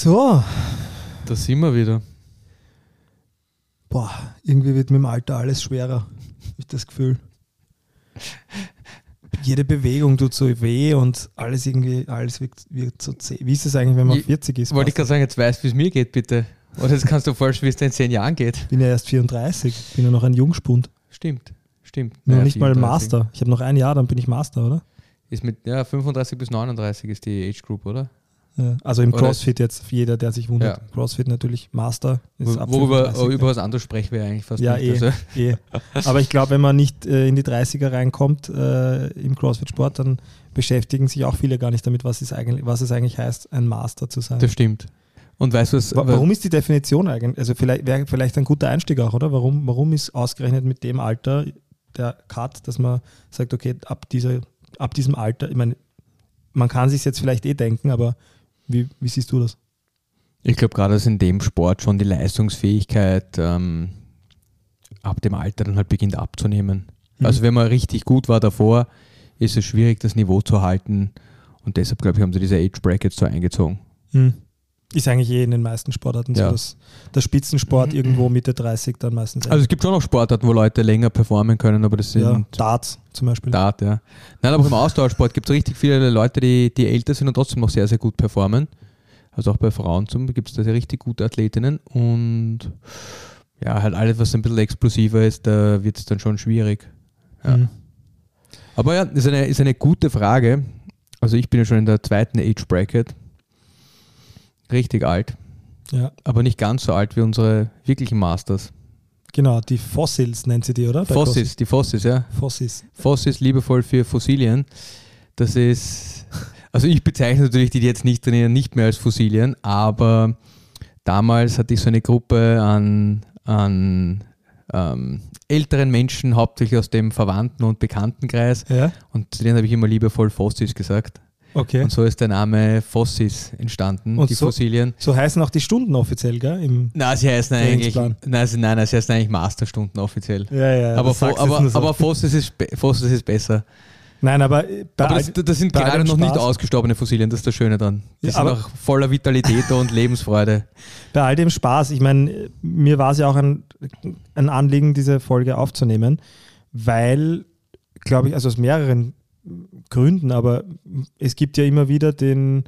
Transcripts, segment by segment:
So, Da sind wir wieder. boah, irgendwie wird mit dem Alter alles schwerer, habe ich das Gefühl. Jede Bewegung tut so weh und alles irgendwie, alles wirkt, wirkt so zäh. Wie ist es eigentlich, wenn man Ich- 40 ist? Wollte ich gerade sagen, jetzt weißt du, wie es mir geht, bitte. Oder jetzt kannst du vorstellen, wie es dir in zehn Jahren geht. Ich bin ja erst 34, bin ja noch ein Jungspund. Stimmt, stimmt. Noch Naja, nicht mal 34. Master. Ich habe noch ein Jahr, dann bin ich Master, oder? Ist mit, ja, 35 bis 39 ist die Age Group, oder? Also im Crossfit jetzt, jeder, der sich wundert. Ja. Crossfit natürlich Master. Ist Wo- Worüber 35, über was anderes sprechen wir eigentlich fast Ja, nicht. eh, Also, eh. Aber ich glaube, wenn man nicht äh, in die 30er reinkommt äh, im CrossFit-Sport, dann beschäftigen sich auch viele gar nicht damit, was es eigentlich, was es eigentlich heißt, ein Master zu sein. das stimmt. Und weißt du was? Warum ist die Definition eigentlich? Also vielleicht wäre vielleicht ein guter Einstieg auch, oder? Warum, warum ist ausgerechnet mit dem Alter der Cut, dass man sagt, okay, ab, dieser, ab diesem Alter, ich meine, man kann sich jetzt vielleicht eh denken, aber wie, wie siehst du das? Ich glaube gerade, dass in dem Sport schon die Leistungsfähigkeit ähm, ab dem Alter dann halt beginnt abzunehmen. Mhm. Also wenn man richtig gut war davor, ist es schwierig, das Niveau zu halten. Und deshalb, glaube ich, haben sie diese Age Brackets so eingezogen. Hm. Ist eigentlich eh in den meisten Sportarten Ja. so, dass der Spitzensport irgendwo Mitte 30 dann meistens Also es gibt schon noch Sportarten, wo Leute länger performen können, aber das sind ja, Darts zum Beispiel. Dart, ja. Nein, aber auch im Ausdauersport gibt es richtig viele Leute, die, die älter sind und trotzdem noch sehr, sehr gut performen. Also auch bei Frauen gibt es da sehr richtig gute Athletinnen und ja, halt alles, was ein bisschen explosiver ist, da wird es dann schon schwierig. Ja. Hm. Aber ja, ist eine, ist eine gute Frage. Also ich bin ja schon in der zweiten Age Bracket. Richtig alt, Ja, aber nicht ganz so alt wie unsere wirklichen Masters. genau, die Fossils nennt sie die, oder? Bei Fossis, die Fossis, ja. CrossFit. Fossis. Fossis liebevoll für Fossilien. Das ist, also ich bezeichne natürlich die, die jetzt nicht trainieren, nicht mehr als Fossilien, aber damals hatte ich so eine Gruppe an, an ähm, älteren Menschen, hauptsächlich aus dem Verwandten- und Bekanntenkreis Ja, und zu denen habe ich immer liebevoll Fossis gesagt. Okay. Und so ist der Name Fossis entstanden, Und die so- Fossilien. So heißen auch die Stunden offiziell, gell? Im, Na, sie heißen eigentlich, nein, sie, nein, nein, sie heißen eigentlich Masterstunden offiziell. ja, ja. aber, Fo aber, so. aber Fossis, ist, Fossis ist besser. Nein, aber äh, bei Aber all- das, das sind gerade noch nicht Spaß- ausgestorbene Fossilien, das ist das Schöne dran. Die Ja, sind auch voller Vitalität und Lebensfreude. bei all dem Spaß, ich meine, mir war es ja auch ein, ein Anliegen, diese Folge aufzunehmen, weil, glaube ich, also aus mehreren Gründen, aber es gibt ja immer wieder den,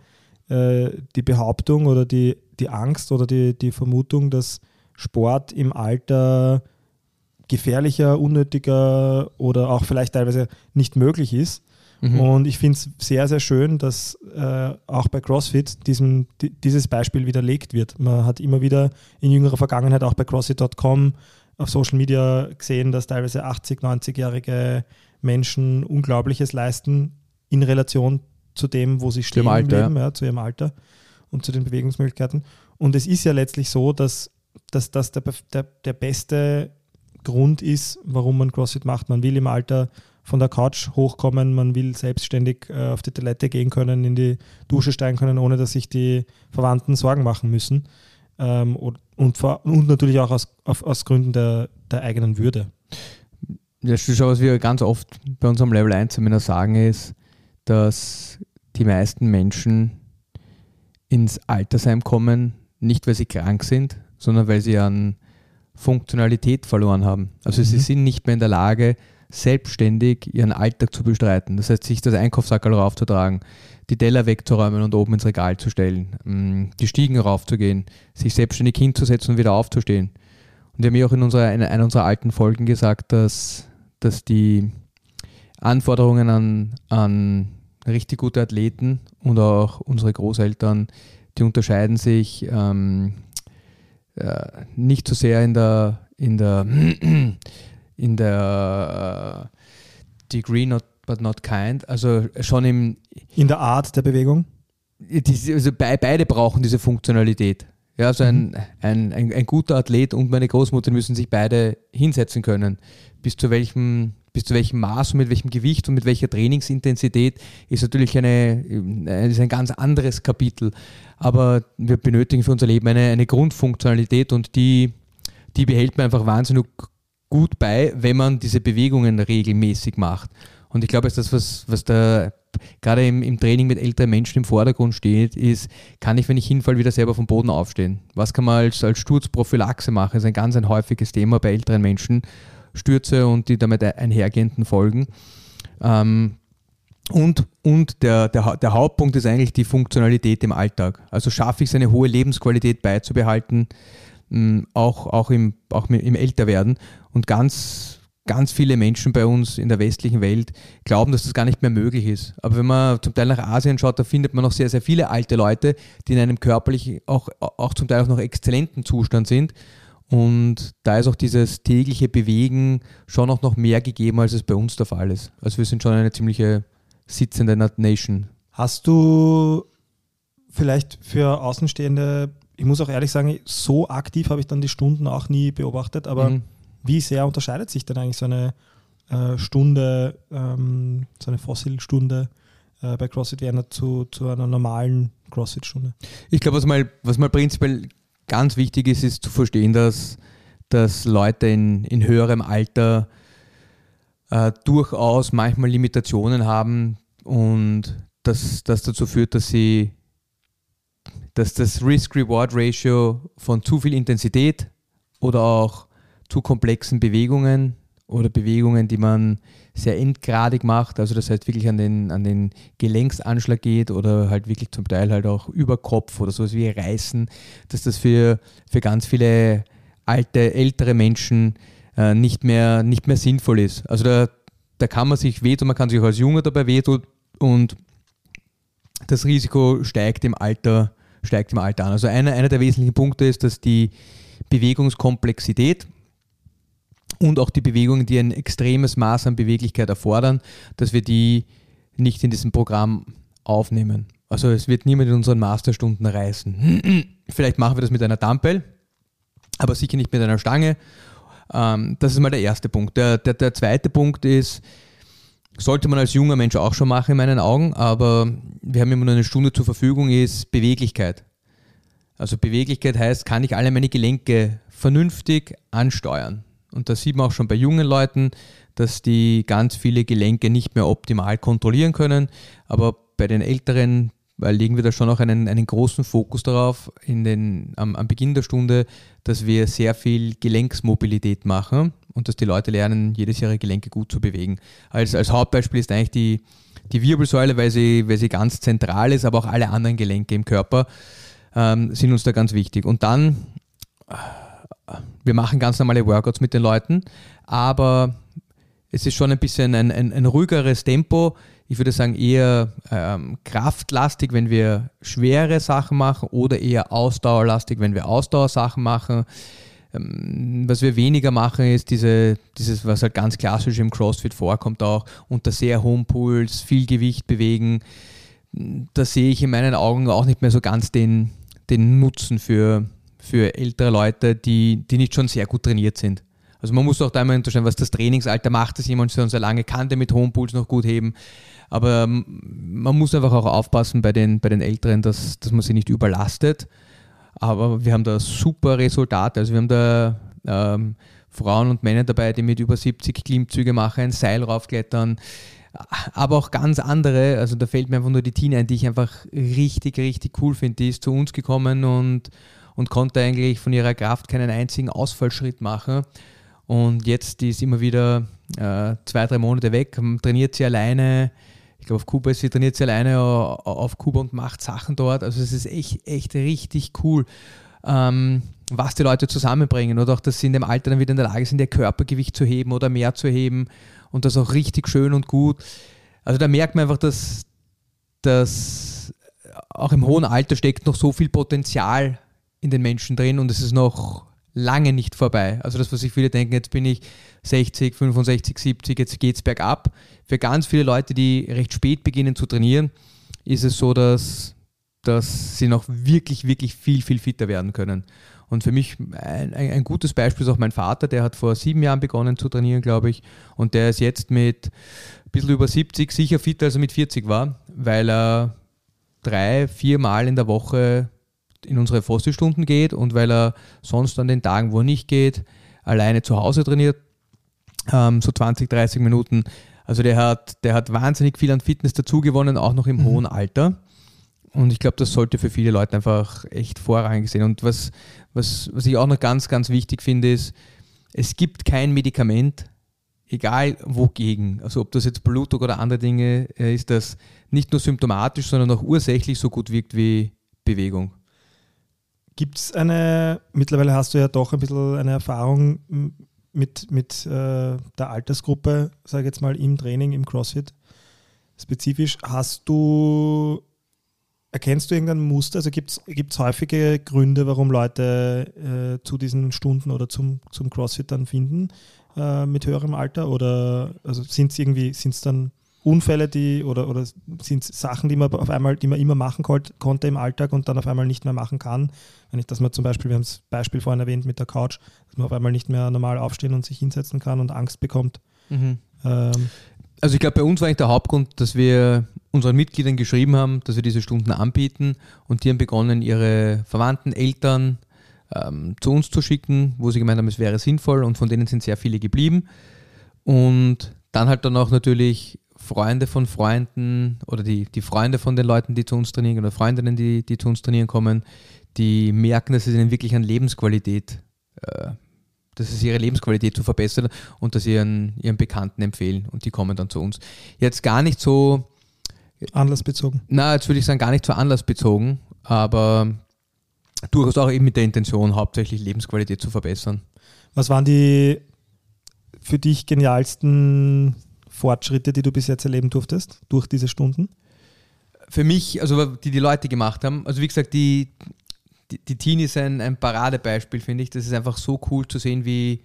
äh, die Behauptung oder die, die Angst oder die, die Vermutung, dass Sport im Alter gefährlicher, unnötiger oder auch vielleicht teilweise nicht möglich ist. Mhm. Und ich finde es sehr, sehr schön, dass äh, auch bei CrossFit diesem, di- dieses Beispiel widerlegt wird. Man hat immer wieder in jüngerer Vergangenheit auch bei CrossFit.com auf Social Media gesehen, dass teilweise 80-, 90-jährige Menschen Unglaubliches leisten in Relation zu dem, wo sie stehen im Leben, ja, zu ihrem Alter und zu den Bewegungsmöglichkeiten. Und es ist ja letztlich so, dass, dass das der, der, der beste Grund ist, warum man CrossFit macht. Man will im Alter von der Couch hochkommen, man will selbstständig äh, auf die Toilette gehen können, in die Dusche steigen können, ohne dass sich die Verwandten Sorgen machen müssen. Ähm, und, und, und natürlich auch aus, auf, aus Gründen der, der eigenen Würde. Ja, schau, was wir ganz oft bei unserem Level 1 Seminar sagen, ist, dass die meisten Menschen ins Altersheim kommen, nicht weil sie krank sind, sondern weil sie an Funktionalität verloren haben. Also sie Mhm. sind nicht mehr in der Lage, selbstständig ihren Alltag zu bestreiten. Das heißt, sich das Einkaufssackerl raufzutragen, die Teller wegzuräumen und oben ins Regal zu stellen, mm, die Stiegen raufzugehen, sich selbstständig hinzusetzen und wieder aufzustehen. Und wir haben ja auch in, unserer, in einer unserer alten Folgen gesagt, dass, dass die Anforderungen an, an richtig gute Athleten und auch unsere Großeltern, die unterscheiden sich ähm, äh, nicht so sehr in der, in der, in der äh, Degree not but not kind. Also schon im, In der Art der Bewegung? diese, also bei, beide brauchen diese Funktionalität. Ja, also ein, ein, ein, ein guter Athlet und meine Großmutter müssen sich beide hinsetzen können. Bis zu welchem, bis zu welchem Maß und mit welchem Gewicht und mit welcher Trainingsintensität ist natürlich eine, ist ein ganz anderes Kapitel. Aber wir benötigen für unser Leben eine, eine Grundfunktionalität und die, die behält man einfach wahnsinnig gut bei, wenn man diese Bewegungen regelmäßig macht. Und ich glaube, dass das, was, was da gerade im, im Training mit älteren Menschen im Vordergrund steht, ist, kann ich, wenn ich hinfall, wieder selber vom Boden aufstehen? Was kann man als, als Sturzprophylaxe machen? Das ist ein ganz ein häufiges Thema bei älteren Menschen. Stürze und die damit einhergehenden Folgen. Ähm, und und der, der, der Hauptpunkt ist eigentlich die Funktionalität im Alltag. Also schaffe ich es, eine hohe Lebensqualität beizubehalten, auch, auch, im, auch im Älterwerden. Und ganz, ganz viele Menschen bei uns in der westlichen Welt glauben, dass das gar nicht mehr möglich ist. Aber wenn man zum Teil nach Asien schaut, da findet man noch sehr, sehr viele alte Leute, die in einem körperlich auch, auch zum Teil auch noch exzellenten Zustand sind. Und da ist auch dieses tägliche Bewegen schon auch noch mehr gegeben, als es bei uns der Fall ist. Also wir sind schon eine ziemliche sitzende Nation. Hast du vielleicht für Außenstehende, ich muss auch ehrlich sagen, so aktiv habe ich dann die Stunden auch nie beobachtet, aber Mhm. Wie sehr unterscheidet sich denn eigentlich so eine äh, Stunde, ähm, so eine Fossil-Stunde äh, bei CrossFit Vienna zu, zu einer normalen CrossFit-Stunde? Ich glaube, was mal, was mal prinzipiell ganz wichtig ist, ist zu verstehen, dass, dass Leute in, in höherem Alter äh, durchaus manchmal Limitationen haben und dass das dazu führt, dass sie dass das Risk-Reward-Ratio von zu viel Intensität oder auch zu komplexen Bewegungen oder Bewegungen, die man sehr endgradig macht, also das heißt wirklich an den, an den Gelenksanschlag geht oder halt wirklich zum Teil halt auch über Kopf oder sowas wie Reißen, dass das für, für ganz viele alte, ältere Menschen äh, nicht, mehr, nicht mehr sinnvoll ist. Also da, da kann man sich wehtun, man kann sich auch als Junger dabei wehtun und das Risiko steigt im Alter, steigt im Alter an. Also einer, einer der wesentlichen Punkte ist, dass die Bewegungskomplexität und auch die Bewegungen, die ein extremes Maß an Beweglichkeit erfordern, dass wir die nicht in diesem Programm aufnehmen. Also es wird niemand in unseren Masterstunden reißen. Vielleicht machen wir das mit einer Dumbbell, aber sicher nicht mit einer Stange. Ähm, das ist mal der erste Punkt. Der, der, der zweite Punkt ist, sollte man als junger Mensch auch schon machen in meinen Augen, aber wir haben immer nur eine Stunde zur Verfügung, ist Beweglichkeit. Also Beweglichkeit heißt, kann ich alle meine Gelenke vernünftig ansteuern. Und das sieht man auch schon bei jungen Leuten, dass die ganz viele Gelenke nicht mehr optimal kontrollieren können. Aber bei den Älteren äh, legen wir da schon auch einen, einen großen Fokus darauf in den, am, am Beginn der Stunde, dass wir sehr viel Gelenksmobilität machen und dass die Leute lernen, jedes Jahr ihre Gelenke gut zu bewegen. Als, als Hauptbeispiel ist eigentlich die, die Wirbelsäule, weil sie, weil sie ganz zentral ist, aber auch alle anderen Gelenke im Körper ähm, sind uns da ganz wichtig. Und dann, wir machen ganz normale Workouts mit den Leuten, aber es ist schon ein bisschen ein, ein, ein ruhigeres Tempo. Ich würde sagen eher ähm, kraftlastig, wenn wir schwere Sachen machen oder eher ausdauerlastig, wenn wir Ausdauersachen machen. Ähm, was wir weniger machen, ist diese, dieses, was halt ganz klassisch im CrossFit vorkommt, auch unter sehr hohem Puls, viel Gewicht bewegen. Da sehe ich in meinen Augen auch nicht mehr so ganz den, den Nutzen für, für ältere Leute, die, die nicht schon sehr gut trainiert sind. Also man muss auch da immer unterscheiden, was das Trainingsalter macht, dass jemand schon sehr lange kann, der mit hohem Puls noch gut heben. Aber ähm, man muss einfach auch aufpassen bei den, bei den Älteren, dass, dass man sie nicht überlastet. Aber wir haben da super Resultate. Also wir haben da ähm, Frauen und Männer dabei, die mit über 70 Klimmzüge machen, Seil raufklettern, aber auch ganz andere. Also da fällt mir einfach nur die Tina ein, die ich einfach richtig, richtig cool finde. Die ist zu uns gekommen und, und konnte eigentlich von ihrer Kraft keinen einzigen Ausfallschritt machen. Und jetzt, die ist immer wieder äh, zwei, drei Monate weg, trainiert sie alleine. Ich glaube, auf Kuba ist sie, trainiert sie alleine au- auf Kuba und macht Sachen dort. Also es ist echt, echt richtig cool, ähm, was die Leute zusammenbringen. Oder auch, dass sie in dem Alter dann wieder in der Lage sind, ihr Körpergewicht zu heben oder mehr zu heben. Und das auch richtig schön und gut. Also da merkt man einfach, dass, dass auch im hohen Alter steckt noch so viel Potenzial in den Menschen drin und es ist noch lange nicht vorbei. Also das, was sich viele denken, jetzt bin ich 60, 65, 70, jetzt geht's bergab. Für ganz viele Leute, die recht spät beginnen zu trainieren, ist es so, dass, dass sie noch wirklich, wirklich viel, viel fitter werden können. Und für mich ein, ein, ein gutes Beispiel ist auch mein Vater, der hat vor sieben Jahren begonnen zu trainieren, glaube ich. Und der ist jetzt mit ein bisschen über 70 sicher fitter, als er mit 40 war, weil er drei, vier Mal in der Woche in unsere Fossi-Stunden geht und weil er sonst an den Tagen, wo er nicht geht, alleine zu Hause trainiert, ähm, so 20, 30 Minuten. Also der hat, der hat wahnsinnig viel an Fitness dazugewonnen, auch noch im Mhm. hohen Alter. Und ich glaube, das sollte für viele Leute einfach echt vorrangig sein. Und was, was, was ich auch noch ganz, ganz wichtig finde, ist, es gibt kein Medikament, egal wogegen, also ob das jetzt Blutdruck oder andere Dinge äh, ist, das nicht nur symptomatisch, sondern auch ursächlich so gut wirkt wie Bewegung. Gibt es eine, mittlerweile hast du ja doch ein bisschen eine Erfahrung mit, mit äh, der Altersgruppe, sage ich jetzt mal, im Training, im CrossFit spezifisch. Hast du, erkennst du irgendein Muster? Also gibt es häufige Gründe, warum Leute äh, zu diesen Stunden oder zum, zum CrossFit dann finden äh, mit höherem Alter? Oder also sind es irgendwie, sind es dann Unfälle, die oder, oder sind Sachen, die man auf einmal, die man immer machen konnt, konnte im Alltag und dann auf einmal nicht mehr machen kann? Wenn ich, dass man zum Beispiel, wir haben das Beispiel vorhin erwähnt mit der Couch, dass man auf einmal nicht mehr normal aufstehen und sich hinsetzen kann und Angst bekommt. Ähm, Also ich glaube, bei uns war eigentlich der Hauptgrund, dass wir unseren Mitgliedern geschrieben haben, dass wir diese Stunden anbieten und die haben begonnen, ihre Verwandten, Eltern ähm, zu uns zu schicken, wo sie gemeint haben, es wäre sinnvoll und von denen sind sehr viele geblieben. Und dann halt dann auch natürlich Freunde von Freunden oder die, die Freunde von den Leuten, die zu uns trainieren oder Freundinnen, die, die zu uns trainieren kommen, die merken, dass es ihnen wirklich an Lebensqualität, äh, dass es ihre Lebensqualität zu verbessern und dass sie ihren, ihren Bekannten empfehlen und die kommen dann zu uns. Jetzt gar nicht so, anlassbezogen. na, jetzt würde ich sagen, gar nicht so anlassbezogen, aber durchaus auch eben mit der Intention, hauptsächlich Lebensqualität zu verbessern. Was waren die für dich genialsten Fortschritte, die du bis jetzt erleben durftest, durch diese Stunden? Für mich, also die die Leute gemacht haben, also wie gesagt, die, die, die Teen ist ein, ein Paradebeispiel, finde ich. Das ist einfach so cool zu sehen, wie,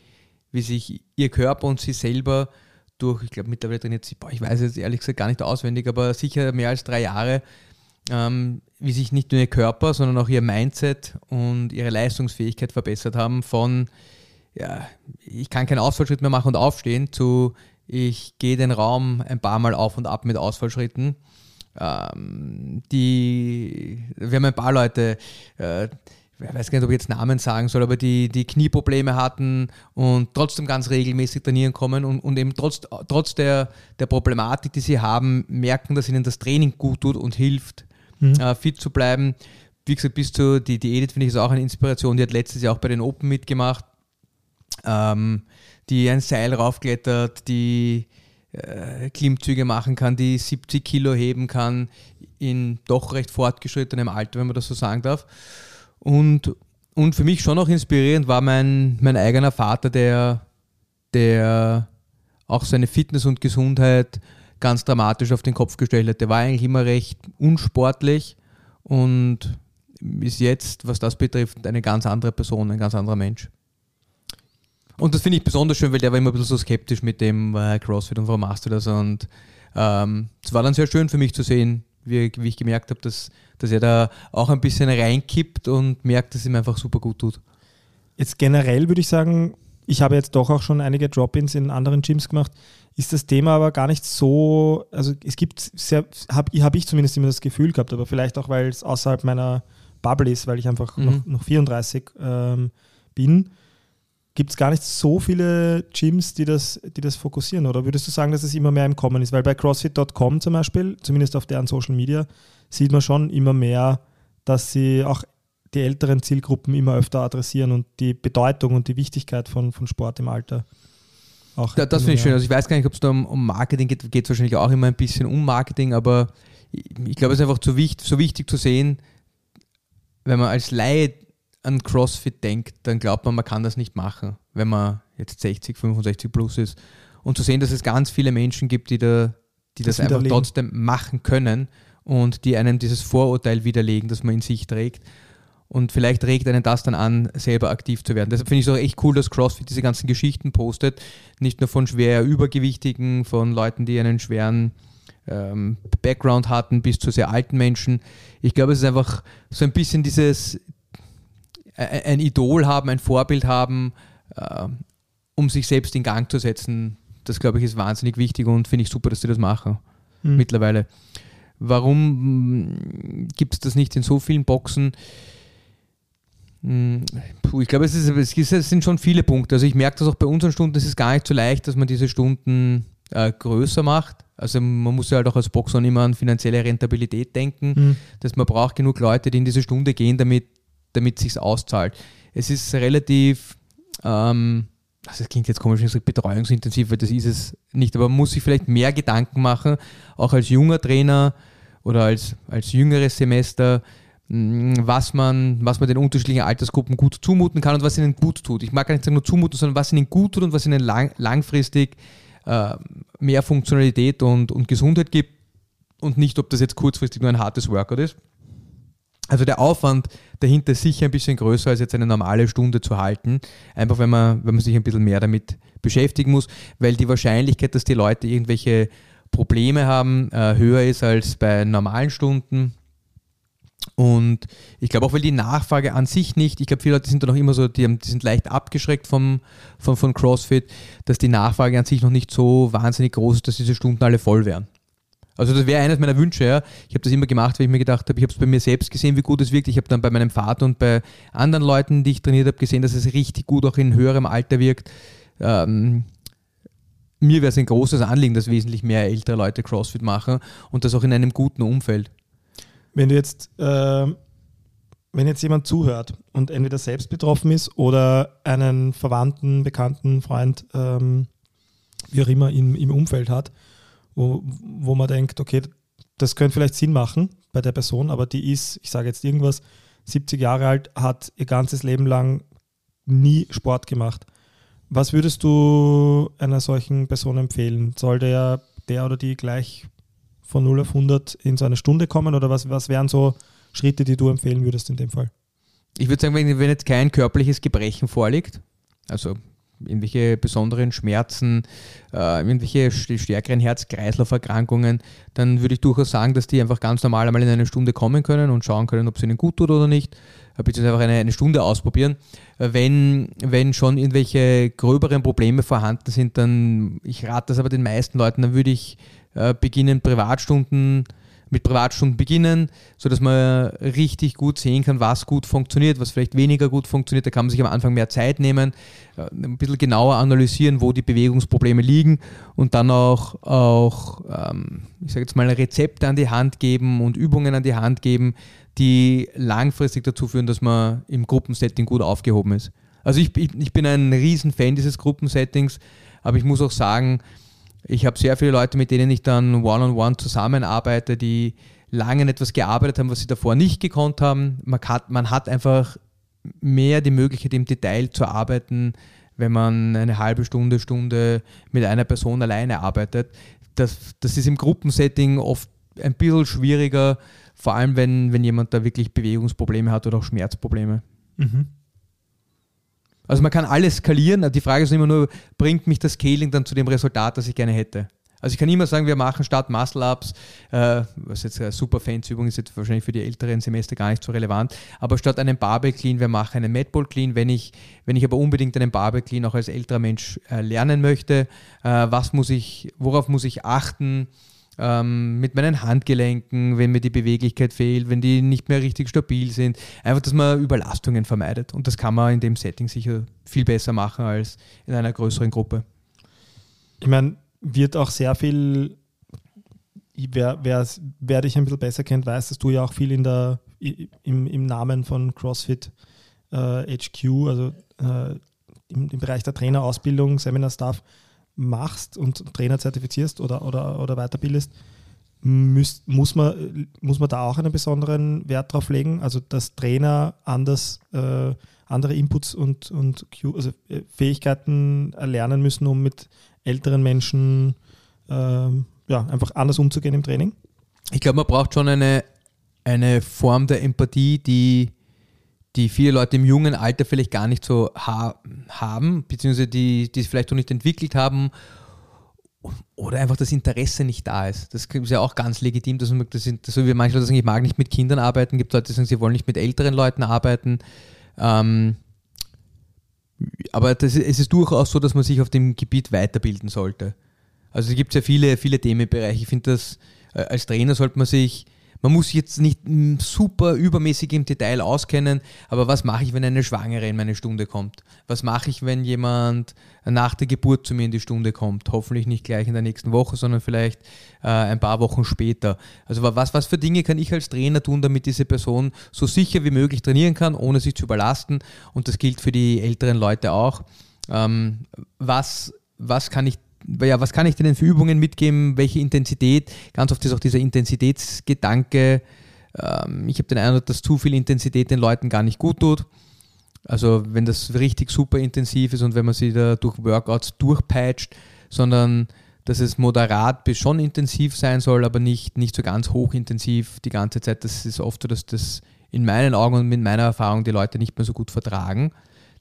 wie sich ihr Körper und sie selber durch, ich glaube mittlerweile trainiert sie, boah, ich weiß jetzt ehrlich gesagt gar nicht auswendig, aber sicher mehr als drei Jahre, ähm, wie sich nicht nur ihr Körper, sondern auch ihr Mindset und ihre Leistungsfähigkeit verbessert haben von, ja, ich kann keinen Ausfallschritt mehr machen und aufstehen, zu, ich gehe den Raum ein paar Mal auf und ab mit Ausfallschritten. Ähm, die, wir haben ein paar Leute, äh, ich weiß gar nicht, ob ich jetzt Namen sagen soll, aber die, die Knieprobleme hatten und trotzdem ganz regelmäßig trainieren kommen und, und eben trotz, trotz der, der Problematik, die sie haben, merken, dass ihnen das Training gut tut und hilft, äh, fit zu bleiben. Wie gesagt, bis zu, die, die Edith finde ich ist auch eine Inspiration, die hat letztes Jahr auch bei den Open mitgemacht, ähm, die ein Seil raufklettert, die äh, Klimmzüge machen kann, die 70 Kilo heben kann in doch recht fortgeschrittenem Alter, wenn man das so sagen darf. Und, und für mich schon auch inspirierend war mein, mein eigener Vater, der, der auch seine Fitness und Gesundheit ganz dramatisch auf den Kopf gestellt hat. Der war eigentlich immer recht unsportlich und ist jetzt, was das betrifft, eine ganz andere Person, ein ganz anderer Mensch. Und das finde ich besonders schön, weil der war immer ein bisschen so skeptisch mit dem äh, CrossFit und warum machst du das? Und ähm, es war dann sehr schön für mich zu sehen, wie, wie ich gemerkt habe, dass, dass er da auch ein bisschen reinkippt und merkt, dass es ihm einfach super gut tut. Jetzt generell würde ich sagen, ich habe jetzt doch auch schon einige Drop-ins in anderen Gyms gemacht, ist das Thema aber gar nicht so, also es gibt sehr, habe hab ich zumindest immer das Gefühl gehabt, aber vielleicht auch, weil es außerhalb meiner Bubble ist, weil ich einfach Mhm. noch, noch 34 ähm, bin, gibt es gar nicht so viele Gyms, die das, die das fokussieren, oder würdest du sagen, dass es immer mehr im Kommen ist? Weil bei CrossFit.com zum Beispiel, zumindest auf deren Social Media, sieht man schon immer mehr, dass sie auch die älteren Zielgruppen immer öfter adressieren und die Bedeutung und die Wichtigkeit von, von Sport im Alter auch. Da, das finde ich schön. Also ich weiß gar nicht, ob es da um, um Marketing geht, geht es wahrscheinlich auch immer ein bisschen um Marketing, aber ich, ich glaube, es ist einfach so wichtig, so wichtig zu sehen, wenn man als Laie an CrossFit denkt, dann glaubt man, man kann das nicht machen, wenn man jetzt 60, 65 plus ist. Und zu sehen, dass es ganz viele Menschen gibt, die, da, die das, Das einfach trotzdem machen können und die einem dieses Vorurteil widerlegen, das man in sich trägt. Und vielleicht regt einen das dann an, selber aktiv zu werden. Deshalb finde ich es auch echt cool, dass CrossFit diese ganzen Geschichten postet. Nicht nur von schwer Übergewichtigen, von Leuten, die einen schweren ähm, Background hatten, bis zu sehr alten Menschen. Ich glaube, es ist einfach so ein bisschen dieses ein Idol haben, ein Vorbild haben, äh, um sich selbst in Gang zu setzen. Das, glaube ich, ist wahnsinnig wichtig und finde ich super, dass sie das machen Hm. mittlerweile. Warum gibt es das nicht in so vielen Boxen? Hm, Puh, ich glaube, es, ist, es ist- es sind schon viele Punkte. Also ich merke das auch bei unseren Stunden, es ist gar nicht so leicht, dass man diese Stunden äh, größer macht. Also man muss ja halt auch als Boxer immer an finanzielle Rentabilität denken. Hm. dass man braucht genug Leute, die in diese Stunde gehen, damit damit sich auszahlt. Es ist relativ, ähm, also das klingt jetzt komisch, wenn ich sage betreuungsintensiv, weil das ist es nicht, aber man muss sich vielleicht mehr Gedanken machen, auch als junger Trainer oder als, als jüngeres Semester, mh, was man, was man den unterschiedlichen Altersgruppen gut zumuten kann und was ihnen gut tut. Ich mag gar nicht sagen nur zumuten, sondern was ihnen gut tut und was ihnen lang, langfristig äh, mehr Funktionalität und, und Gesundheit gibt und nicht, ob das jetzt kurzfristig nur ein hartes Workout ist. Also der Aufwand dahinter ist sicher ein bisschen größer, als jetzt eine normale Stunde zu halten. Einfach wenn man, wenn man sich ein bisschen mehr damit beschäftigen muss, weil die Wahrscheinlichkeit, dass die Leute irgendwelche Probleme haben, äh, höher ist als bei normalen Stunden. Und ich glaube auch, weil die Nachfrage an sich nicht, ich glaube, viele Leute sind da noch immer so, die, haben, die sind leicht abgeschreckt vom, vom, von CrossFit, dass die Nachfrage an sich noch nicht so wahnsinnig groß ist, dass diese Stunden alle voll wären. Also das wäre eines meiner Wünsche, ja. Ich habe das immer gemacht, weil ich mir gedacht habe, ich habe es bei mir selbst gesehen, wie gut es wirkt. Ich habe dann bei meinem Vater und bei anderen Leuten, die ich trainiert habe, gesehen, dass es richtig gut auch in höherem Alter wirkt. Ähm, mir wäre es ein großes Anliegen, dass wesentlich mehr ältere Leute CrossFit machen und das auch in einem guten Umfeld. Wenn du jetzt, ähm, wenn jetzt jemand zuhört und entweder selbst betroffen ist oder einen Verwandten, Bekannten, Freund, ähm, wie auch immer im, im Umfeld hat, wo, wo man denkt, okay, das könnte vielleicht Sinn machen bei der Person, aber die ist, ich sage jetzt irgendwas, 70 Jahre alt, hat ihr ganzes Leben lang nie Sport gemacht. Was würdest du einer solchen Person empfehlen? Soll der, der oder die gleich von 0 auf 100 in so eine Stunde kommen oder was, was wären so Schritte, die du empfehlen würdest in dem Fall? Ich würde sagen, wenn, wenn jetzt kein körperliches Gebrechen vorliegt, also irgendwelche besonderen Schmerzen, äh, irgendwelche st- stärkeren Herz-Kreislauf-Erkrankungen, dann würde ich durchaus sagen, dass die einfach ganz normal einmal in eine Stunde kommen können und schauen können, ob es ihnen gut tut oder nicht, äh, beziehungsweise einfach eine, eine Stunde ausprobieren. Äh, Wenn, wenn schon irgendwelche gröberen Probleme vorhanden sind, dann, ich rate das aber den meisten Leuten, dann würde ich äh, beginnen, Privatstunden mit Privatstunden beginnen, sodass man richtig gut sehen kann, was gut funktioniert, was vielleicht weniger gut funktioniert. Da kann man sich am Anfang mehr Zeit nehmen, äh, ein bisschen genauer analysieren, wo die Bewegungsprobleme liegen und dann auch, auch ähm, ich sage jetzt mal, Rezepte an die Hand geben und Übungen an die Hand geben, die langfristig dazu führen, dass man im Gruppensetting gut aufgehoben ist. Also ich, ich, bin ein riesen Fan dieses Gruppensettings, aber ich muss auch sagen, ich habe sehr viele Leute, mit denen ich dann one-on-one zusammenarbeite, die lange an etwas gearbeitet haben, was sie davor nicht gekonnt haben. Man hat, man hat einfach mehr die Möglichkeit, im Detail zu arbeiten, wenn man eine halbe Stunde, Stunde mit einer Person alleine arbeitet. Das, das ist im Gruppensetting oft ein bisschen schwieriger, vor allem wenn, wenn jemand da wirklich Bewegungsprobleme hat oder auch Schmerzprobleme. Also man kann alles skalieren. Die Frage ist immer nur, bringt mich das Scaling dann zu dem Resultat, das ich gerne hätte? Also ich kann immer sagen, wir machen statt Muscle-Ups, äh, was jetzt eine super Fancy-Übung ist, jetzt wahrscheinlich für die älteren Semester gar nicht so relevant, aber statt einem Barbell Clean, wir machen einen Mad Ball Clean. Wenn ich, wenn ich aber unbedingt einen Barbell Clean auch als älterer Mensch äh, lernen möchte, äh, was muss ich, worauf muss ich achten? Ähm, mit meinen Handgelenken, wenn mir die Beweglichkeit fehlt, wenn die nicht mehr richtig stabil sind. Einfach, dass man Überlastungen vermeidet. Und das kann man in dem Setting sicher viel besser machen als in einer größeren Gruppe. Ich meine, wird auch sehr viel, wer, wer, wer dich ein bisschen besser kennt, weiß, dass du ja auch viel in der, im, im Namen von CrossFit äh, HQ, also äh, im, im Bereich der Trainerausbildung, Seminar-Staff machst und Trainer zertifizierst oder, oder, oder weiterbildest. Müsst, muss, man, muss man da auch einen besonderen Wert drauf legen? Also, dass Trainer anders, äh, andere Inputs und, und also äh, Fähigkeiten erlernen müssen, um mit älteren Menschen ähm, ja, einfach anders umzugehen im Training? Ich glaube, man braucht schon eine, eine Form der Empathie, die, die viele Leute im jungen Alter vielleicht gar nicht so ha haben, beziehungsweise die, die es vielleicht noch nicht entwickelt haben oder einfach das Interesse nicht da ist. Das ist ja auch ganz legitim, dass man, das so wie manche Leute sagen, ich mag nicht mit Kindern arbeiten, gibt Leute, die sagen, sie wollen nicht mit älteren Leuten arbeiten. Ähm, aber das, es ist durchaus so, dass man sich auf dem Gebiet weiterbilden sollte. Also es gibt ja viele, viele Themenbereiche. Ich finde, dass äh, als Trainer sollte man sich man muss jetzt nicht mm, super übermäßig im Detail auskennen, aber was mache ich, wenn eine Schwangere in meine Stunde kommt? Was mache ich, wenn jemand nach der Geburt zu mir in die Stunde kommt? Hoffentlich nicht gleich in der nächsten Woche, sondern vielleicht äh, ein paar Wochen später. Also was, was für Dinge kann ich als Trainer tun, damit diese Person so sicher wie möglich trainieren kann, ohne sich zu überlasten? Und das gilt für die älteren Leute auch. Ähm, was, was kann ich ja, was kann ich denn für Übungen mitgeben, welche Intensität? Ganz oft ist auch dieser Intensitätsgedanke, ähm, ich habe den Eindruck, dass zu viel Intensität den Leuten gar nicht gut tut. Also wenn das richtig super intensiv ist und wenn man sie da durch Workouts durchpeitscht, sondern dass es moderat bis schon intensiv sein soll, aber nicht, nicht so ganz hochintensiv die ganze Zeit. Das ist oft so, dass das in meinen Augen und mit meiner Erfahrung die Leute nicht mehr so gut vertragen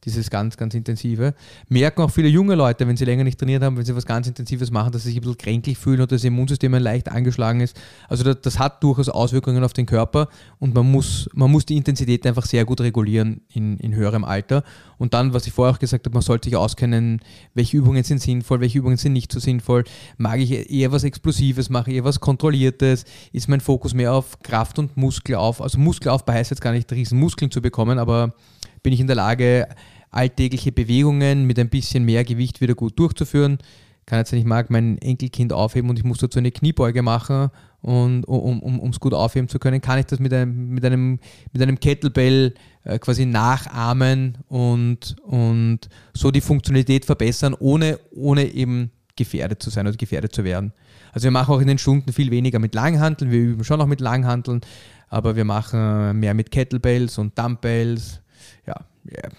dieses ganz, ganz Intensive. Merken auch viele junge Leute, wenn sie länger nicht trainiert haben, wenn sie was ganz Intensives machen, dass sie sich ein bisschen kränklich fühlen oder das Immunsystem leicht angeschlagen ist. Also das, das, hat durchaus Auswirkungen auf den Körper und man muss, man muss die Intensität einfach sehr gut regulieren in, in höherem Alter. Und dann, was ich vorher auch gesagt habe, man sollte sich auskennen, welche Übungen sind sinnvoll, welche Übungen sind nicht so sinnvoll. Mag ich eher was Explosives, mache ich eher was Kontrolliertes? Ist mein Fokus mehr auf Kraft und Muskelauf? Also Muskelaufbau heißt jetzt gar nicht riesen Muskeln zu bekommen, aber bin ich in der Lage, alltägliche Bewegungen mit ein bisschen mehr Gewicht wieder gut durchzuführen. Kann jetzt, ich mag, mein Enkelkind aufheben und ich muss dazu eine Kniebeuge machen und um es um, gut aufheben zu können, kann ich das mit einem, mit einem, mit einem Kettlebell äh, quasi nachahmen und, und so die Funktionalität verbessern, ohne, ohne eben gefährdet zu sein oder gefährdet zu werden. Also wir machen auch in den Stunden viel weniger mit Langhanteln, wir üben schon noch mit Langhanteln, aber wir machen mehr mit Kettlebells und Dumbbells. Ja, ja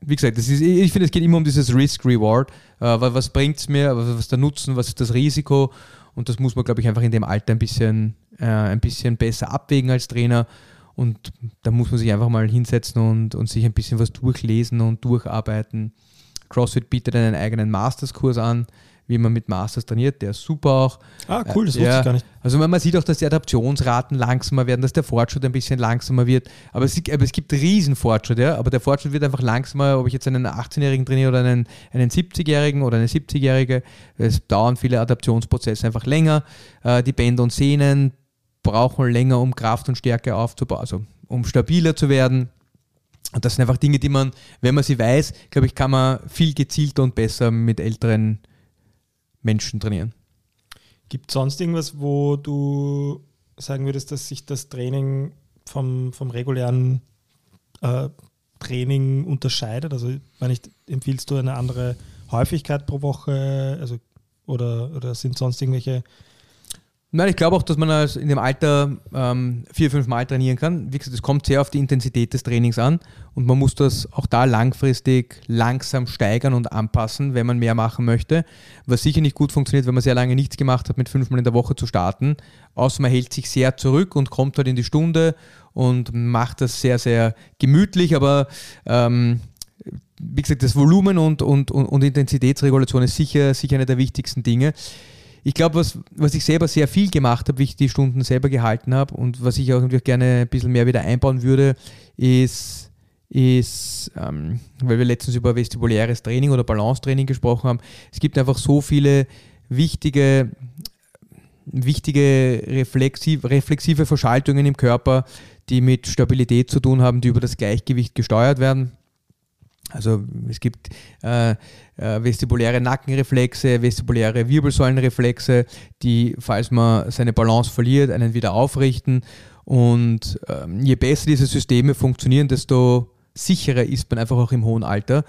wie gesagt, ist, ich finde, es geht immer um dieses Risk-Reward. Äh, was bringt es mir, was ist der Nutzen, was ist das Risiko? Und das muss man, glaube ich, einfach in dem Alter ein bisschen, äh, ein bisschen besser abwägen als Trainer. Und da muss man sich einfach mal hinsetzen und, und sich ein bisschen was durchlesen und durcharbeiten. CrossFit bietet einen eigenen Masterskurs an wie man mit Masters trainiert, der ist super auch. Ah, cool, das wusste ja, ich gar nicht. Also man sieht auch, dass die Adaptionsraten langsamer werden, dass der Fortschritt ein bisschen langsamer wird. Aber es, aber es gibt Riesenfortschritt, ja. Aber der Fortschritt wird einfach langsamer, ob ich jetzt einen 18-Jährigen trainiere oder einen, einen 70-Jährigen oder eine 70-Jährige. Es dauern viele Adaptionsprozesse einfach länger. Äh, die Bänder und Sehnen brauchen länger, um Kraft und Stärke aufzubauen, also um stabiler zu werden. Und das sind einfach Dinge, die man, wenn man sie weiß, glaube ich, kann man viel gezielter und besser mit älteren Menschen trainieren. Gibt es sonst irgendwas, wo du sagen würdest, dass sich das Training vom, vom regulären äh, Training unterscheidet? Also, wenn ich, empfiehlst du eine andere Häufigkeit pro Woche? Also, oder, oder sind sonst irgendwelche Nein, ich glaube auch, dass man in dem Alter ähm, vier, fünf Mal trainieren kann. Wie gesagt, es kommt sehr auf die Intensität des Trainings an und man muss das auch da langfristig langsam steigern und anpassen, wenn man mehr machen möchte. Was sicher nicht gut funktioniert, wenn man sehr lange nichts gemacht hat, mit fünfmal in der Woche zu starten. Außer man hält sich sehr zurück und kommt halt in die Stunde und macht das sehr, sehr gemütlich, aber ähm, wie gesagt, das Volumen und, und, und, und Intensitätsregulation ist sicher, sicher eine der wichtigsten Dinge ich glaube, was, was ich selber sehr viel gemacht habe, wie ich die Stunden selber gehalten habe und was ich auch irgendwie gerne ein bisschen mehr wieder einbauen würde, ist, ist ähm, weil wir letztens über vestibuläres Training oder Balancetraining gesprochen haben, es gibt einfach so viele wichtige, wichtige reflexiv, reflexive Verschaltungen im Körper, die mit Stabilität zu tun haben, die über das Gleichgewicht gesteuert werden. Also es gibt äh, äh, vestibuläre Nackenreflexe, vestibuläre Wirbelsäulenreflexe, die, falls man seine Balance verliert, einen wieder aufrichten. Und ähm, je besser diese Systeme funktionieren, desto sicherer ist man einfach auch im hohen Alter.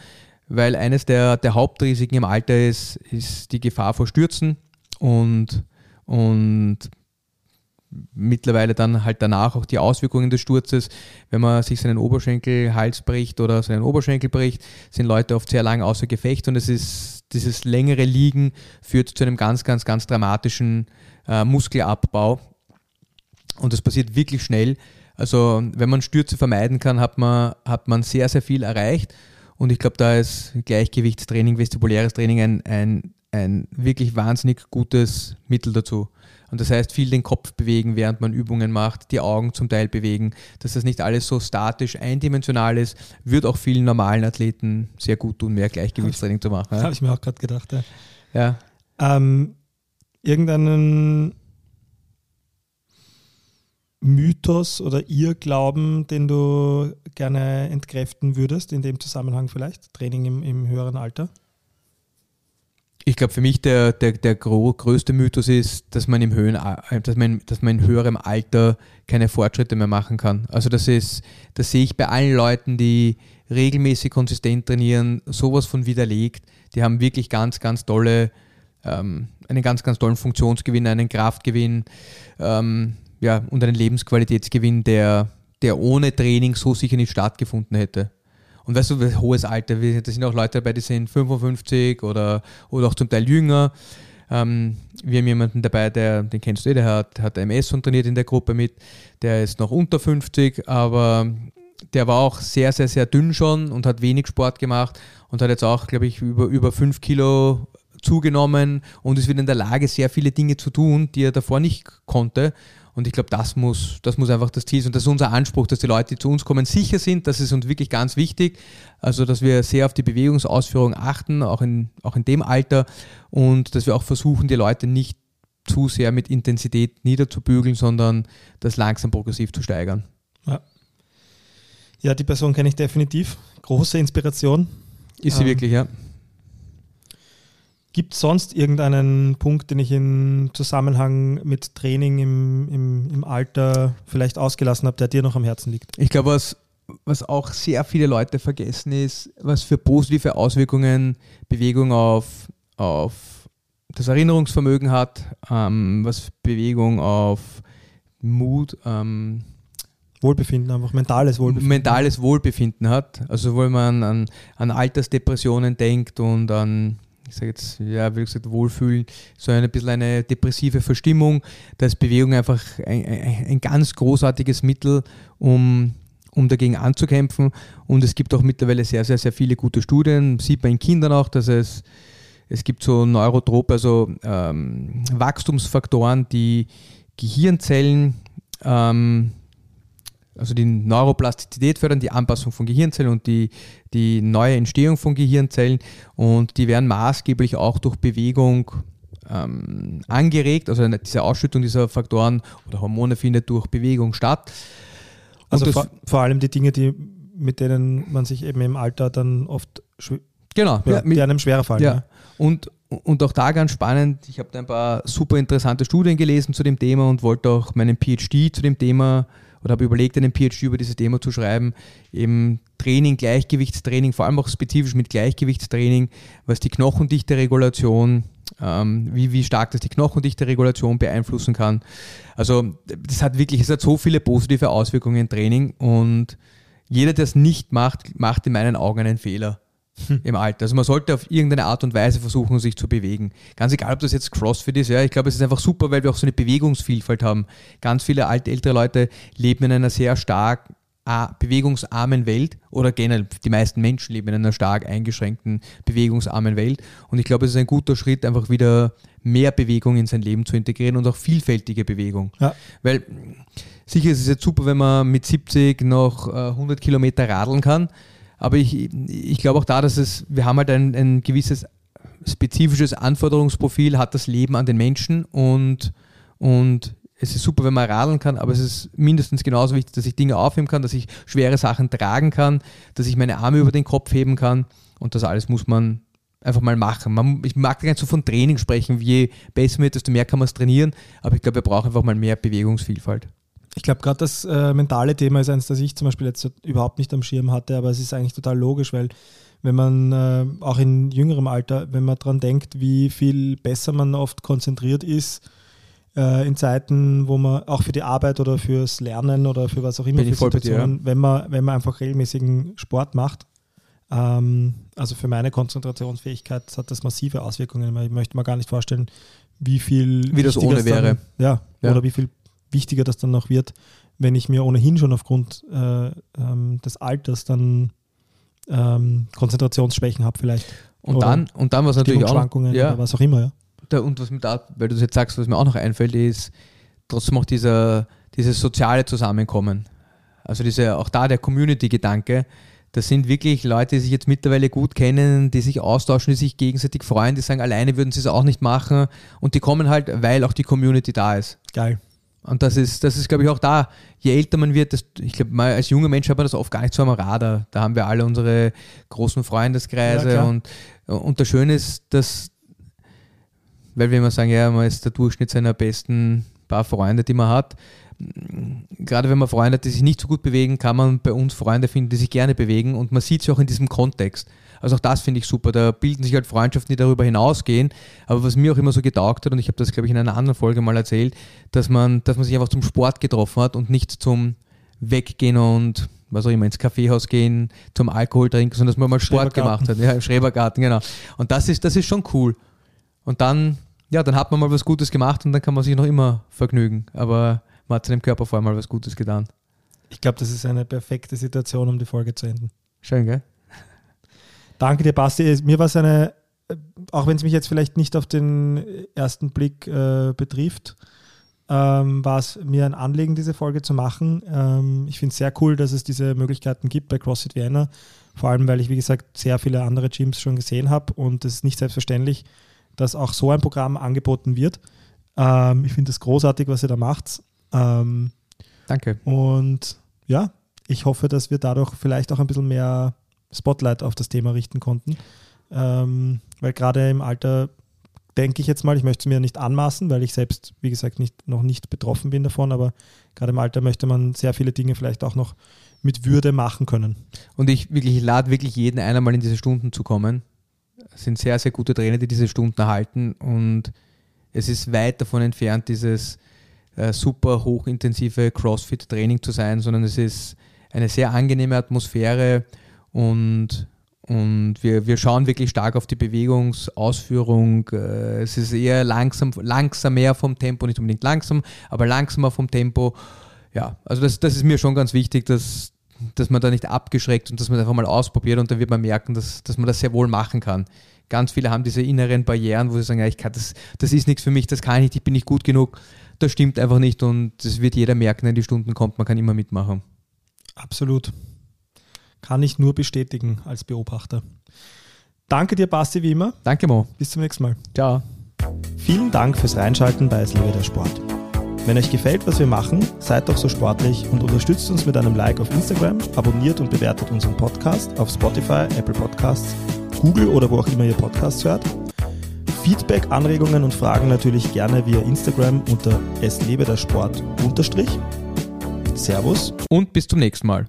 Weil eines der, der Hauptrisiken im Alter ist, ist die Gefahr vor Stürzen und, und mittlerweile dann halt danach auch die Auswirkungen des Sturzes. Wenn man sich seinen Oberschenkelhals bricht oder seinen Oberschenkel bricht, sind Leute oft sehr lange außer Gefecht und es ist dieses längere Liegen führt zu einem ganz, ganz, ganz dramatischen äh, Muskelabbau. Und das passiert wirklich schnell. Also wenn man Stürze vermeiden kann, hat man, hat man sehr, sehr viel erreicht. Und ich glaube, da ist Gleichgewichtstraining, vestibuläres Training ein, ein, ein wirklich wahnsinnig gutes Mittel dazu. Und das heißt, viel den Kopf bewegen, während man Übungen macht, die Augen zum Teil bewegen, dass das nicht alles so statisch, eindimensional ist, wird auch vielen normalen Athleten sehr gut tun, mehr Gleichgewichtstraining zu machen. Habe Ja. ich mir auch gerade gedacht. Ja. ja. Ähm, irgendeinen Mythos oder Irrglauben, den du gerne entkräften würdest, in dem Zusammenhang vielleicht? Training im, im höheren Alter? Ich glaube, für mich der, der, der größte Mythos ist, dass man, im Höhen, äh, dass, man, dass man in höherem Alter keine Fortschritte mehr machen kann. Also das ist, das sehe ich bei allen Leuten, die regelmäßig konsistent trainieren, sowas von widerlegt. Die haben wirklich ganz, ganz tolle, ähm, einen ganz, ganz tollen Funktionsgewinn, einen Kraftgewinn ähm, ja, und einen Lebensqualitätsgewinn, der, der ohne Training so sicher nicht stattgefunden hätte. Und weißt du, hohes Alter, da sind auch Leute dabei, die sind 55 oder, oder auch zum Teil jünger. Ähm, wir haben jemanden dabei, der, den kennst du eh, der hat, hat MS und trainiert in der Gruppe mit. Der ist noch unter 50, aber der war auch sehr, sehr, sehr dünn schon und hat wenig Sport gemacht und hat jetzt auch, glaube ich, über, über 5 Kilo zugenommen und ist wieder in der Lage, sehr viele Dinge zu tun, die er davor nicht konnte. Und ich glaube, das muss, das muss einfach das Ziel sein. Und das ist unser Anspruch, dass die Leute, die zu uns kommen, sicher sind. Das ist uns wirklich ganz wichtig. Also, dass wir sehr auf die Bewegungsausführung achten, auch in, auch in dem Alter. Und dass wir auch versuchen, die Leute nicht zu sehr mit Intensität niederzubügeln, sondern das langsam progressiv zu steigern. Ja, die Person kenne ich definitiv. Große Inspiration. Ist sie Ähm, wirklich, ja. Gibt es sonst irgendeinen Punkt, den ich im Zusammenhang mit Training im, im, im Alter vielleicht ausgelassen habe, der dir noch am Herzen liegt? Ich glaube, was, was auch sehr viele Leute vergessen ist, was für positive Auswirkungen Bewegung auf, auf das Erinnerungsvermögen hat, ähm, was Bewegung auf Mut, ähm, Wohlbefinden, einfach mentales Wohlbefinden. mentales Wohlbefinden hat. Also wo man an, an Altersdepressionen denkt und an, ich sage jetzt, ja, wie gesagt, Wohlfühlen, so ein bisschen eine depressive Verstimmung. Da ist Bewegung einfach ein, ein, ganz großartiges Mittel, um, um dagegen anzukämpfen. Und es gibt auch mittlerweile sehr, sehr, sehr viele gute Studien. Sieht man in Kindern auch, dass es es gibt so Neurotrope, also ähm, Wachstumsfaktoren, die Gehirnzellen, ähm, also die Neuroplastizität fördern, die Anpassung von Gehirnzellen und die, die neue Entstehung von Gehirnzellen. Und die werden maßgeblich auch durch Bewegung ähm, angeregt. Also diese Ausschüttung dieser Faktoren oder Hormone findet durch Bewegung statt. Und Also vor, vor allem die Dinge, die, mit denen man sich eben im Alter dann oft genau, ja, ja, mit- die einem schwerer fallen. Ja. Und, und auch da ganz spannend, ich habe da ein paar super interessante Studien gelesen zu dem Thema und wollte auch meinen PhD zu dem Thema oder habe überlegt, einen PhD über dieses Thema zu schreiben. Eben Training, Gleichgewichtstraining, vor allem auch spezifisch mit Gleichgewichtstraining, was die Knochendichte-Regulation, ähm, wie, wie stark das die Knochendichte-Regulation beeinflussen kann. Also das hat wirklich, es hat so viele positive Auswirkungen im Training und jeder, der es nicht macht, macht in meinen Augen einen Fehler im Alter. Also man sollte auf irgendeine Art und Weise versuchen, sich zu bewegen. Ganz egal, ob das jetzt CrossFit ist, ja, ich glaube, es ist einfach super, weil wir auch so eine Bewegungsvielfalt haben. Ganz viele alte, ältere Leute leben in einer sehr stark bewegungsarmen Welt oder generell die meisten Menschen leben in einer stark eingeschränkten, bewegungsarmen Welt. Und ich glaube, es ist ein guter Schritt, einfach wieder mehr Bewegung in sein Leben zu integrieren und auch vielfältige Bewegung. Ja. Weil sicher ist es jetzt super, wenn man mit 70 noch äh, 100 Kilometer radeln kann, aber ich, ich glaube auch da, dass es, wir haben halt ein, ein gewisses spezifisches Anforderungsprofil, hat das Leben an den Menschen und, und es ist super, wenn man radeln kann, aber es ist mindestens genauso wichtig, dass ich Dinge aufheben kann, dass ich schwere Sachen tragen kann, dass ich meine Arme über den Kopf heben kann und das alles muss man einfach mal machen. Man, ich mag gar nicht so von Training sprechen, je besser wird, desto mehr kann man es trainieren, aber ich glaube, wir brauchen einfach mal mehr Bewegungsvielfalt. Ich glaube, gerade das äh, mentale Thema ist eines, das ich zum Beispiel jetzt überhaupt nicht am Schirm hatte, aber es ist eigentlich total logisch, weil wenn man äh, auch in jüngerem Alter, wenn man daran denkt, wie viel besser man oft konzentriert ist, äh, in Zeiten, wo man auch für die Arbeit oder fürs Lernen oder für was auch immer, Bin für bei dir, Situationen, wenn, man, wenn man einfach regelmäßigen Sport macht, ähm, also für meine Konzentrationsfähigkeit hat das massive Auswirkungen. Ich möchte mir gar nicht vorstellen, wie viel Wie das ohne dann, wäre. Ja, Ja. oder wie viel wichtiger das dann noch wird, wenn ich mir ohnehin schon aufgrund äh, ähm, des Alters dann ähm, Konzentrationsschwächen habe vielleicht. Und Oder dann, und dann, was natürlich auch, ja, oder was auch immer, ja. da, und was mir da, weil du das jetzt sagst, was mir auch noch einfällt, ist trotzdem auch dieser, dieses soziale Zusammenkommen. Also diese, auch da der Community-Gedanke. Das sind wirklich Leute, die sich jetzt mittlerweile gut kennen, die sich austauschen, die sich gegenseitig freuen, die sagen, alleine würden sie es auch nicht machen. Und die kommen halt, weil auch die Community da ist. Geil. Und das ist, das ist, glaube ich, auch da, je älter man wird, das, ich glaube, als junger Mensch hat man das oft gar nicht so am Radar. Da haben wir alle unsere großen Freundeskreise Ja, und, und das Schöne ist, dass, weil wir immer sagen, ja, man ist der Durchschnitt seiner besten paar Freunde, die man hat. Gerade wenn man Freunde hat, die sich nicht so gut bewegen, kann man bei uns Freunde finden, die sich gerne bewegen und man sieht sie auch in diesem Kontext. Also auch das finde ich super. Da bilden sich halt Freundschaften, die darüber hinausgehen. Aber was mir auch immer so getaugt hat, und ich habe das, glaube ich, in einer anderen Folge mal erzählt, dass man, dass man sich einfach zum Sport getroffen hat und nicht zum Weggehen und was auch immer, ins Kaffeehaus gehen, zum Alkohol trinken, sondern dass man mal Sport gemacht hat. Ja, im Schrebergarten, genau. Und das ist, das ist schon cool. Und dann, ja, dann hat man mal was Gutes gemacht und dann kann man sich noch immer vergnügen. Aber man hat seinem Körper vorher mal was Gutes getan. Ich glaube, das ist eine perfekte Situation, um die Folge zu enden. Schön, gell? Danke dir, Basti. Mir war es eine, äh, auch wenn es mich jetzt vielleicht nicht auf den ersten Blick äh, betrifft, ähm, war es mir ein Anliegen, diese Folge zu machen. Ähm, ich finde es sehr cool, dass es diese Möglichkeiten gibt bei CrossFit Vienna. Vor allem, weil ich, wie gesagt, sehr viele andere Gyms schon gesehen habe und es ist nicht selbstverständlich, dass auch so ein Programm angeboten wird. Ähm, ich finde es großartig, was ihr da macht. Ähm, Danke. und ja, ich hoffe, dass wir dadurch vielleicht auch ein bisschen mehr Spotlight auf das Thema richten konnten. Ähm, weil gerade im Alter denke ich jetzt mal, ich möchte es mir nicht anmaßen, weil ich selbst, wie gesagt, nicht, noch nicht betroffen bin davon, aber gerade im Alter möchte man sehr viele Dinge vielleicht auch noch mit Würde machen können. Und ich wirklich ich lade wirklich jeden ein, einmal in diese Stunden zu kommen. Es sind sehr, sehr gute Trainer, die diese Stunden erhalten und es ist weit davon entfernt, dieses äh, super hochintensive CrossFit-Training zu sein, sondern es ist eine sehr angenehme Atmosphäre und, und wir, wir schauen wirklich stark auf die Bewegungsausführung. Äh, es ist eher langsam, langsamer vom Tempo, nicht unbedingt langsam, aber langsamer vom Tempo. Ja, also das, das ist mir schon ganz wichtig, dass, dass man da nicht abgeschreckt und dass man einfach mal ausprobiert und dann wird man merken, dass, dass man das sehr wohl machen kann. Ganz viele haben diese inneren Barrieren, wo sie sagen, ja, ich kann das, das ist nichts für mich, das kann ich nicht, ich bin nicht gut genug. Das stimmt einfach nicht und das wird jeder merken, wenn die Stunden kommt, man kann immer mitmachen. Absolut. Kann ich nur bestätigen als Beobachter. Danke dir, Basti, wie immer. Danke, Mo. Bis zum nächsten Mal. Ciao. Vielen Dank fürs Reinschalten bei Es lebe der Sport. Wenn euch gefällt, was wir machen, seid doch so sportlich und unterstützt uns mit einem Like auf Instagram, abonniert und bewertet unseren Podcast auf Spotify, Apple Podcasts, Google oder wo auch immer ihr Podcasts hört. Feedback, Anregungen und Fragen natürlich gerne via Instagram unter es lebe der Sport unterstrich. Servus. Und bis zum nächsten Mal.